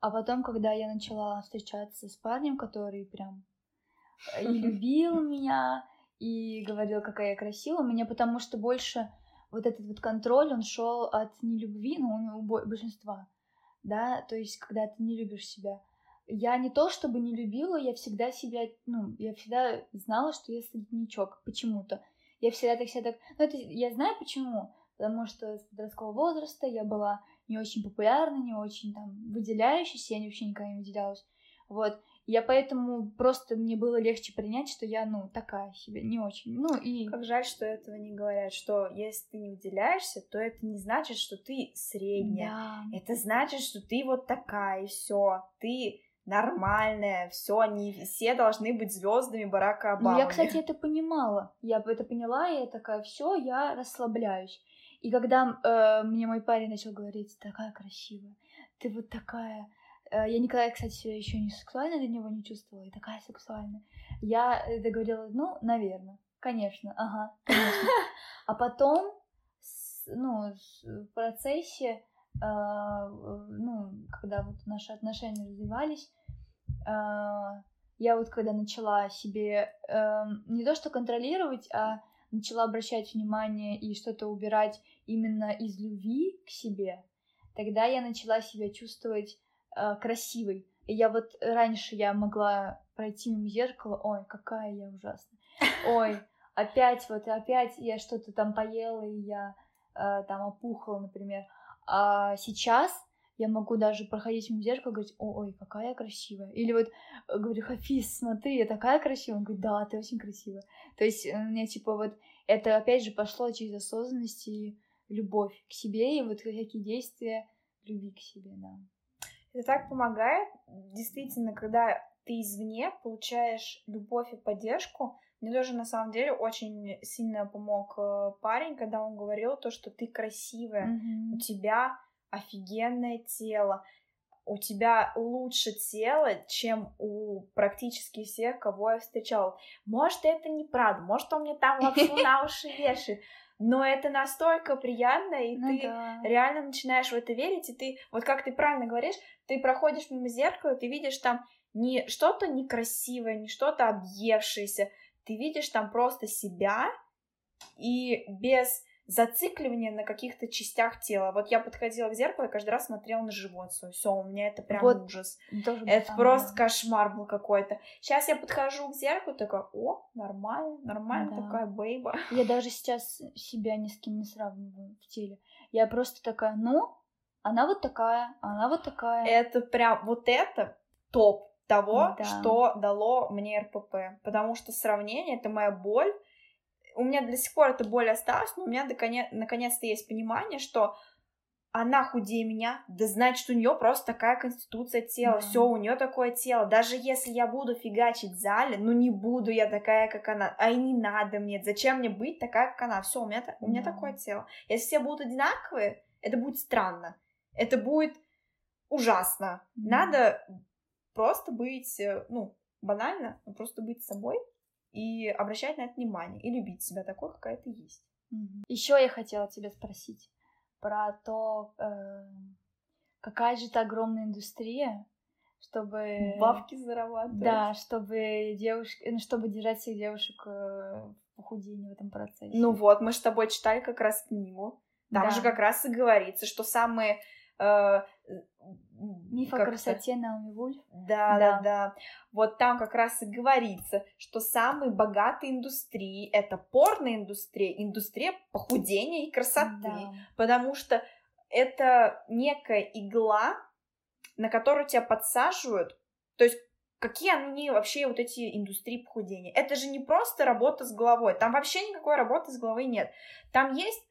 А потом, когда я начала встречаться с парнем, который прям э, и любил меня, и говорил, какая я красивая, у меня потому что больше вот этот вот контроль, он шел от нелюбви, ну, у большинства, да, то есть, когда ты не любишь себя. Я не то чтобы не любила, я всегда себя, ну, я всегда знала, что я среднячок почему-то. Я всегда так себя так... Ну, это я знаю почему, потому что с подросткового возраста я была не очень популярна, не очень там выделяющейся, я вообще никогда не выделялась. Вот. Я поэтому просто мне было легче принять, что я, ну, такая себе, не очень. Ну и... Как жаль, что этого не говорят, что если ты не выделяешься, то это не значит, что ты средняя. Да. Это значит, что ты вот такая, и все. Ты нормальная, все, они все должны быть звездами Барака Обамы. Ну, я, кстати, это понимала. Я это поняла, и я такая, все, я расслабляюсь. И когда э, мне мой парень начал говорить, такая красивая, ты вот такая... Э, я никогда, кстати, еще не сексуально для него не чувствовала, и такая сексуальная. Я это говорила, ну, наверное, конечно, ага. А потом, ну, в процессе, э, ну, когда вот наши отношения развивались, э, я вот когда начала себе э, не то что контролировать, а начала обращать внимание и что-то убирать именно из любви к себе, тогда я начала себя чувствовать э, красивой. И я вот раньше я могла пройти мимо зеркала, ой, какая я ужасная. Ой, опять вот, опять я что-то там поела, и я э, там опухла, например. А сейчас я могу даже проходить мимо зеркала и говорить, ой, какая я красивая. Или вот э, говорю, Хафиз, смотри, я такая красивая. Он говорит, да, ты очень красивая. То есть у меня типа вот это опять же пошло через осознанность и любовь к себе, и вот какие действия любви к себе, да. Это так помогает. Действительно, когда ты извне получаешь любовь и поддержку. Мне тоже на самом деле очень сильно помог э, парень, когда он говорил то, что ты красивая, Мгм. у тебя офигенное тело, у тебя лучше тело, чем у практически всех, кого я встречала. Может, это неправда, может, он мне там лапшу на уши вешает, но это настолько приятно, и Ну ты да. реально начинаешь в это верить, и ты, вот как ты правильно говоришь, ты проходишь мимо зеркала, ты видишь там не что-то некрасивое, не что-то объевшееся, ты видишь там просто себя, и без зацикливания на каких-то частях тела. Вот я подходила к зеркалу и каждый раз смотрела на живот свой. Все, у меня это прям Вот ужас. Тоже Это самое. просто кошмар был какой-то. Сейчас я подхожу к зеркалу, такая, о, нормально, нормально, Да. такая бейба. Я даже сейчас себя ни с кем не сравниваю в теле. Я просто такая, ну, она вот такая, она вот такая. Это прям, вот это топ того, Да. что дало мне РПП. Потому что сравнение — это моя боль. У меня до сих пор эта боль осталась, но у меня наконец- наконец-то есть понимание, что она худее меня, да значит, у нее просто такая конституция тела, Да. все, у нее такое тело. Даже если я буду фигачить в зале, ну не буду я такая, как она, а и не надо мне, зачем мне быть такая, как она, все, у меня, у меня Да. такое тело. Если все будут одинаковые, это будет странно, это будет ужасно. Мгм. Надо просто быть, э, ну, банально, просто быть собой и обращать на это внимание, и любить себя такой, какая ты есть. Еще я хотела тебя спросить про то, э, какая же это огромная индустрия, чтобы... Бабки зарабатывать. Да, чтобы девушки, ну, чтобы держать всех девушек э, в похудении в этом процессе. Ну вот, мы с тобой читали как раз книгу. Там Да. же как раз и говорится, что самые... э, Миф о красоте Наоми Вульф. Да, да, Да. да. Вот там как раз и говорится, что самые богатые индустрии это порноиндустрия, индустрия похудения и красоты. Да. Потому что это некая игла, на которую тебя подсаживают. То есть какие они вообще вот эти индустрии похудения? Это же не просто работа с головой. Там вообще никакой работы с головой нет. Там есть,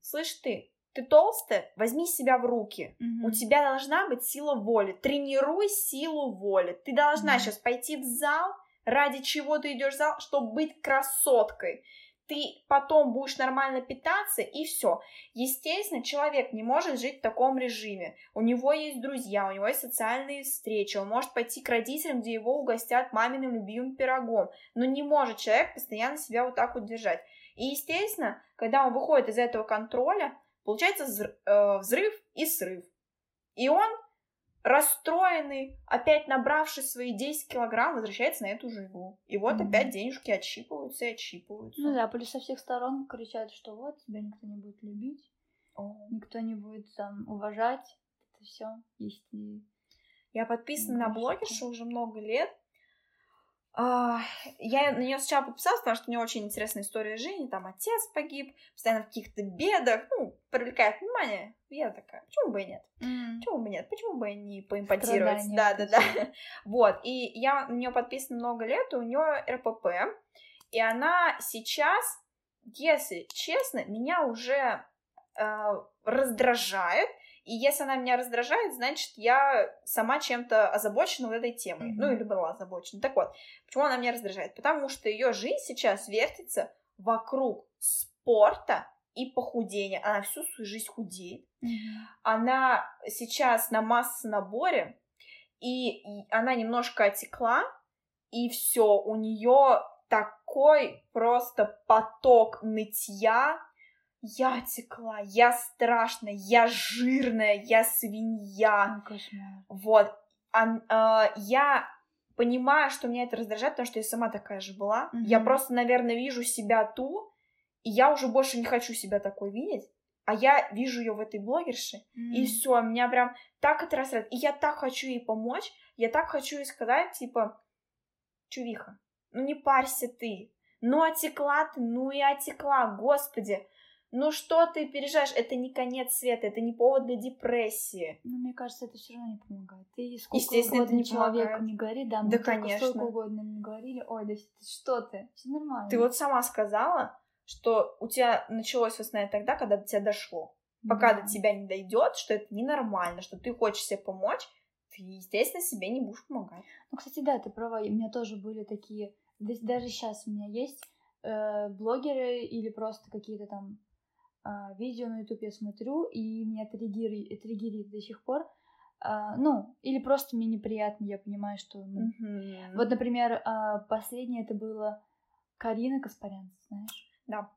слышь ты, ты толстая, возьми себя в руки. Мгм. У тебя должна быть сила воли. Тренируй силу воли. Ты должна Мгм. сейчас пойти в зал. Ради чего ты идешь в зал? Чтобы быть красоткой. Ты потом будешь нормально питаться, и все. Естественно, человек не может жить в таком режиме. У него есть друзья, у него есть социальные встречи, он может пойти к родителям, где его угостят маминым любимым пирогом. Но не может человек постоянно себя вот так вот держать. И, естественно, когда он выходит из этого контроля, получается э, взрыв и срыв. И он, расстроенный, опять набравший свои 10 килограмм, возвращается на эту же иглу. И вот Мгм. опять денежки отщипываются и отщипываются. Ну да, плюс со всех сторон кричат, что вот тебя никто не будет любить, О. никто не будет там уважать. Это все есть и Я подписана на блогершу уже много лет. А, Я на нее сначала подписалась, потому что у нее очень интересная история жизни. Там отец погиб, постоянно в каких-то бедах. Ну, привлекает внимание. Я такая, почему бы и нет? Почему бы нет? Почему бы и не поимпотировать? Страдания Да, вот да, да. Вот. И я на нее подписана много лет, и у нее РПП. И она сейчас, если честно, меня уже э, раздражает. И если она меня раздражает, значит, я сама чем-то озабочена вот этой темой. Мгм. Ну, или была озабочена. Так вот, почему она меня раздражает? Потому что ее жизнь сейчас вертится вокруг спорта и похудения. Она всю свою жизнь худеет она сейчас на масс-наборе, и, и она немножко отекла, и все, у нее такой просто поток нытья. Я отекла, я страшная, я жирная, я свинья. Кошмар. Вот. А, я понимаю, что меня это раздражает, потому что я сама такая же была. Я Мгм. просто, наверное, вижу себя ту, и я уже больше не хочу себя такой видеть. А я вижу ее в этой блогерше, и М. все, меня прям так это расстраивает. И я так хочу ей помочь, я так хочу ей сказать, типа, чувиха, ну не парься ты, ну отекла ты, ну и отекла, господи, ну что ты переживаешь, это не конец света, это не повод для депрессии. Ну, мне кажется, это все равно не помогает. Ты сколько Естественно, это угодно не человеку помогает. не говори, да, Да, мы только конечно. сколько угодно не говорили, ой, да что ты, все нормально. Ты вот сама сказала, что у тебя началось восстановление тогда, когда до тебя дошло. Пока Да. до тебя не дойдет, что это ненормально, что ты хочешь себе помочь, ты, естественно, себе не будешь помогать. Ну, кстати, да, ты права, у меня тоже были такие, да- даже сейчас у меня есть э, блогеры или просто какие-то там видео на YouTube я смотрю, и меня триггерит, триггерит до сих пор. А, ну, или просто мне неприятно, я понимаю, что... ну, Мгм. Вот, например, а, последнее это было Карина Каспарян, знаешь? Да.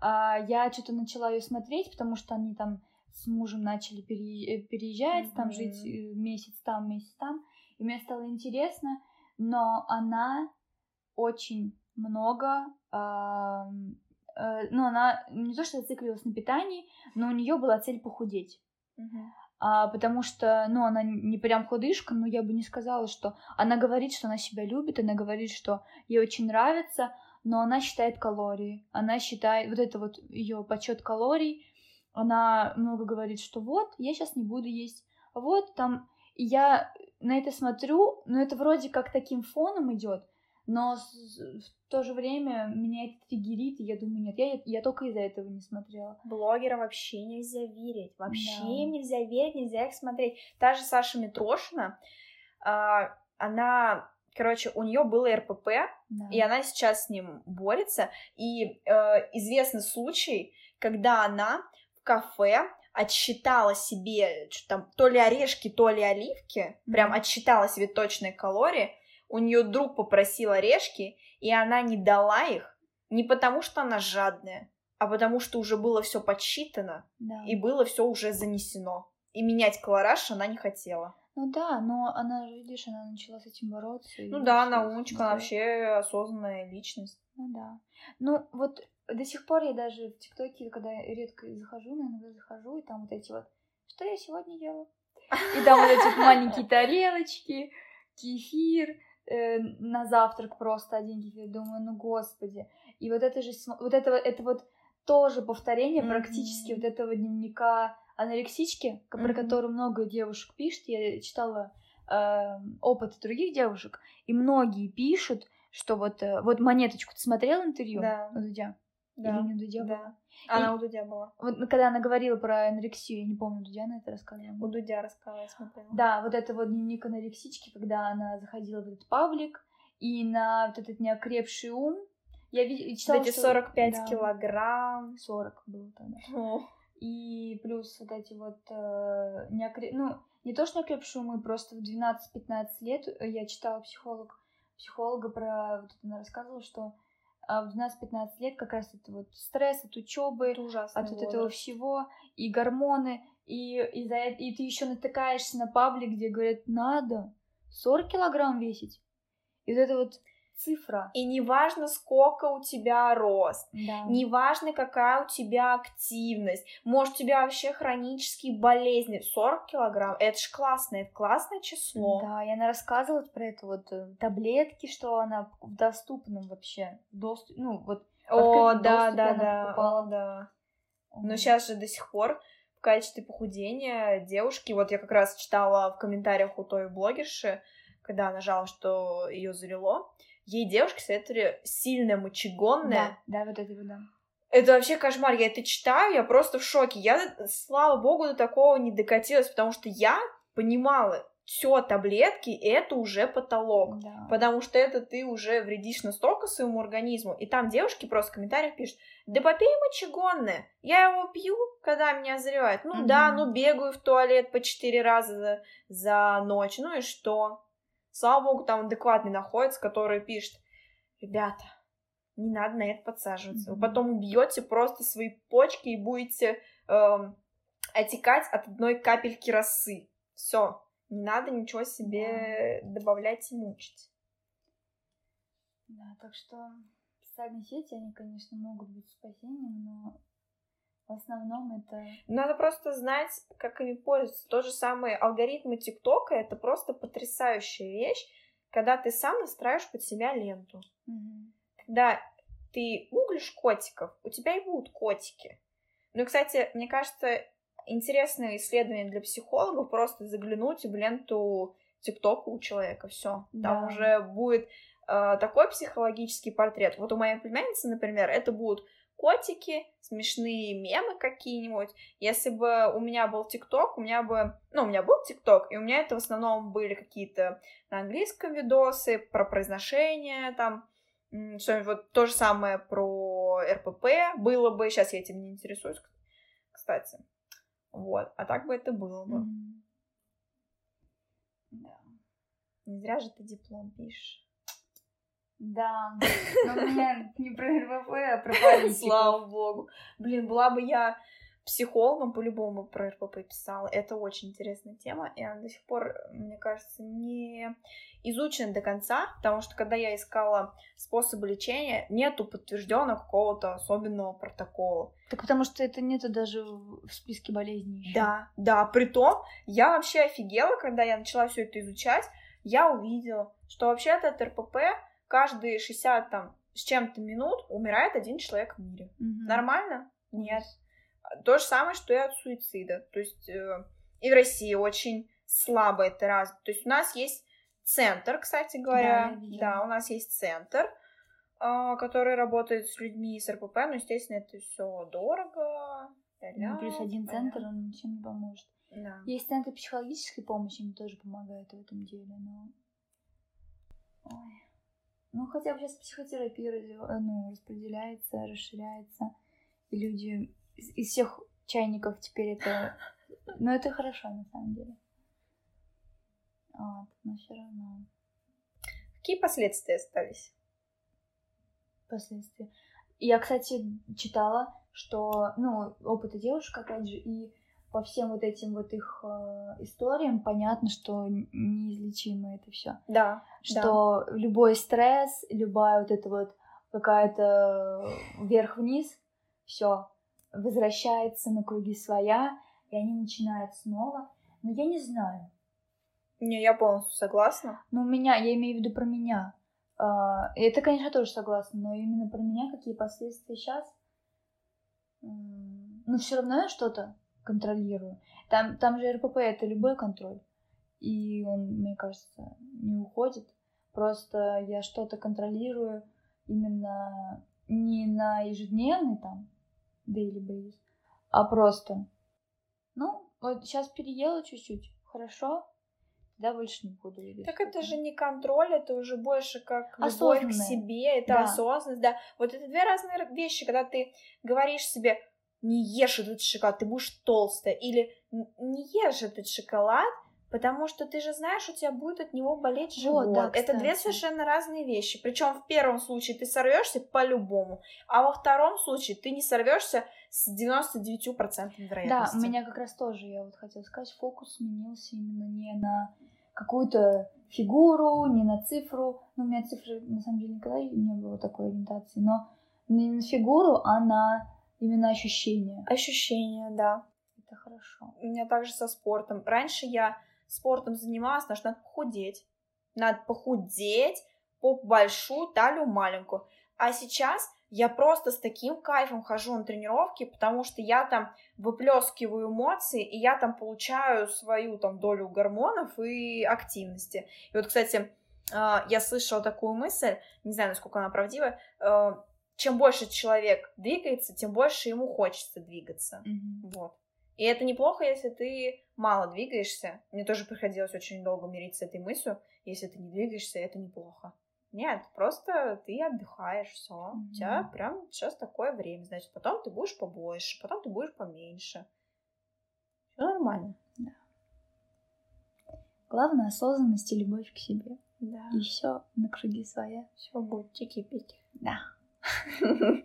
А, я что-то начала ее смотреть, потому что они там с мужем начали пере- переезжать, там Мгм. жить э, месяц там, месяц там. И мне стало интересно, но она очень много, ну, она не то что зациклилась на питании, но у нее была цель похудеть. Мгм. А, потому что, ну, она не прям худышка, но я бы не сказала, что... Она говорит, что она себя любит, она говорит, что ей очень нравится, но она считает калории. Она считает... Вот это вот ее подсчет калорий. Она много говорит, что вот, я сейчас не буду есть. Вот там... И я на это смотрю, но это вроде как таким фоном идет, но в то же время меня это триггерит, и я думаю, нет, я, я только из-за этого не смотрела. Блогера вообще нельзя верить. Вообще Да. им нельзя верить, нельзя их смотреть. Та же Саша Митрошина, а, она, короче, у нее было РПП, Да. и она сейчас с ним борется. И э, известный случай, когда она в кафе отсчитала себе что там то ли орешки, то ли оливки, прям отсчитала себе точные калории. У нее друг попросил орешки, и она не дала их не потому, что она жадная, а потому что уже было все подсчитано Да. и было все уже занесено. И менять колораж она не хотела. Ну да, но она, же, видишь, она начала с этим бороться. Ну да, она умничка, она вообще осознанная личность. Ну да. Ну вот до сих пор я даже в ТикТоке, когда я редко захожу, но иногда захожу, и там вот эти вот, что я сегодня ела? И там вот эти вот маленькие тарелочки, кефир, э, на завтрак просто один кефир. Думаю, ну господи. И вот это же, вот это, это вот тоже повторение Мгм. практически вот этого дневника анорексички, к- про Мгм. который много девушек пишет. Я читала э, опыт других девушек, и многие пишут, что вот, э, вот монеточку, ты смотрела интервью Да. Дудя? Да, Или не у Дудя да. Она у Дудя была. Вот когда она говорила про анорексию, я не помню, Дудя она это рассказывала. У Дудя рассказала, я смотрела. Да, вот это вот дневник анорексички, когда она заходила в этот паблик, и на вот этот неокрепший ум, я ви- читала, Вот эти что- 45 да, килограмм. 40 было тогда. О, И плюс вот эти вот э, неокре- ну, не то, что неокрепшие умы, просто в 12-15 лет э, я читала психолог, психолога про, вот она рассказывала, что в 12-15 лет как раз это вот стресс от учебы, это от вот этого всего, и гормоны, и, и, за это- и ты еще натыкаешься на паблик, где говорят, надо 40 килограмм весить. И вот эта вот цифра. И неважно, сколько у тебя рост, Да. неважно, какая у тебя активность, может, у тебя вообще хронические болезни. 40 килограмм, это ж классно, это классное число. Да, и она рассказывала про это вот э, таблетки, что она в доступном вообще доступ, ну вот. О, да, да, да, о, да. Но сейчас же до сих пор в качестве похудения девушки, вот я как раз читала в комментариях у той блогерши, когда она жала, что ее залило, ей девушки советовали сильная мочегонная. Да, да, вот это вот, да. Это вообще кошмар, я это читаю, я просто в шоке. Я, слава богу, до такого не докатилась, потому что я понимала, все, таблетки, это уже потолок. Да. Потому что это ты уже вредишь настолько своему организму. И там девушки просто в комментариях пишут, да попей мочегонное, я его пью, когда меня заливает. Ну Мгм. да, ну бегаю в туалет по четыре раза за, за ночь, ну и что? Слава богу, там адекватный находится, который пишет, ребята, не надо на это подсаживаться. Вы потом убьете просто свои почки и будете эм, отекать от одной капельки росы. Все. Не надо ничего себе добавлять и мучить. Да, так что социальные сети, они, конечно, могут быть спасением, но в основном это... Надо просто знать, как ими пользоваться. То же самое алгоритмы ТикТока — это просто потрясающая вещь, когда ты сам настраиваешь под себя ленту. Мгм. Когда ты гуглишь котиков, у тебя и будут котики. Ну и, кстати, мне кажется, интересное исследование для психологов просто заглянуть в ленту ТикТока у человека. Все. Там Да. уже будет э, такой психологический портрет. Вот у моей племянницы, например, это будут котики, смешные мемы какие-нибудь. Если бы у меня был ТикТок, у меня бы... Ну, у меня был ТикТок, и у меня это в основном были какие-то на английском видосы, про произношение, там, что-нибудь вот то же самое про РПП было бы. Сейчас я этим не интересуюсь, кстати. Вот. А так бы это было бы. Мгм. Да. Не зря же ты диплом пишешь. Да, но у меня не про РВП, а про политику. Слава богу. Блин, была бы я психологом, по-любому про РПП писала. Это очень интересная тема, и она до сих пор, мне кажется, не изучена до конца, потому что когда я искала способы лечения, нету подтвержденного какого-то особенного протокола. Так потому что это нету даже в списке болезней. Да, да, притом я вообще офигела, когда я начала все это изучать, я увидела, что вообще-то от РПП каждые 60 там с чем-то минут умирает один человек в мире. Мгм. Нормально? Нет. То же самое, что и от суицида. То есть э, и в России очень слабо это развито. То есть у нас есть центр, кстати Да, говоря. видела. Да, у нас есть центр, а, который работает с людьми с РПП. Но, естественно, это все дорого. Ну, плюс один понятно. центр, он ничем не поможет. Да. Есть центры психологической помощи, они тоже помогают в этом деле, но... Ой. Ну, хотя бы сейчас психотерапия ну, распределяется, расширяется, и люди из, всех чайников теперь это... Ну, это хорошо, на самом деле. Вот, но все равно Какие последствия остались? последствия. Я, кстати, читала, что, ну, опыты девушек, опять же, и по всем вот этим вот их э, историям понятно, что неизлечимо это все. Да. Что любой стресс, любая вот эта вот какая-то вверх-вниз, все возвращается на круги своя, и они начинают снова. Но я не знаю. Не, я полностью согласна. Ну, у меня, я имею в виду про меня. И это, конечно, тоже согласна, но именно про меня какие последствия сейчас. Ну, все равно я что-то контролирую. Там, там же РПП это любой контроль. И он, мне кажется, не уходит. Просто я что-то контролирую именно не на ежедневный там daily basis, а просто. Ну, вот сейчас переела чуть-чуть. Хорошо, тогда больше не буду. или Так это же не контроль, это уже больше как любовь к себе, это Да. осознанность, да. Вот это две разные вещи, когда ты говоришь себе, не ешь этот шоколад, ты будешь толстая, или «Н- не ешь этот шоколад, потому что ты же знаешь, у тебя будет от него болеть живот. Вот, да, это две совершенно разные вещи. Причем в первом случае ты сорвешься по-любому, а во втором случае ты не сорвешься с 99% Да, вероятности. у меня как раз тоже, я вот хотела сказать, фокус сменился именно не на какую-то фигуру, не на цифру. Ну, у меня цифры, на самом деле, никогда не было такой ориентации, но не на фигуру, а на именно ощущения. Ощущения, да. Это хорошо. У меня также со спортом. Раньше я спортом занималась, потому что надо похудеть. Надо похудеть, попу большую, талию маленькую. А сейчас я просто с таким кайфом хожу на тренировки, потому что я там выплескиваю эмоции, и я там получаю свою там долю гормонов и активности. И вот, кстати, а, я слышала такую мысль, не знаю, насколько она правдива, э, чем больше человек двигается, тем больше ему хочется двигаться. Мгм. Вот. И это неплохо, если ты мало двигаешься. Мне тоже приходилось очень долго мириться с этой мыслью. Если ты не двигаешься, это неплохо. Нет, просто ты отдыхаешь, все. У тебя прям сейчас такое время. Значит, потом ты будешь побольше, потом ты будешь поменьше. Все нормально. Главное осознанность и любовь к себе. Да. И все на круги своя. Все будет тики-пики. Да. 呵 呵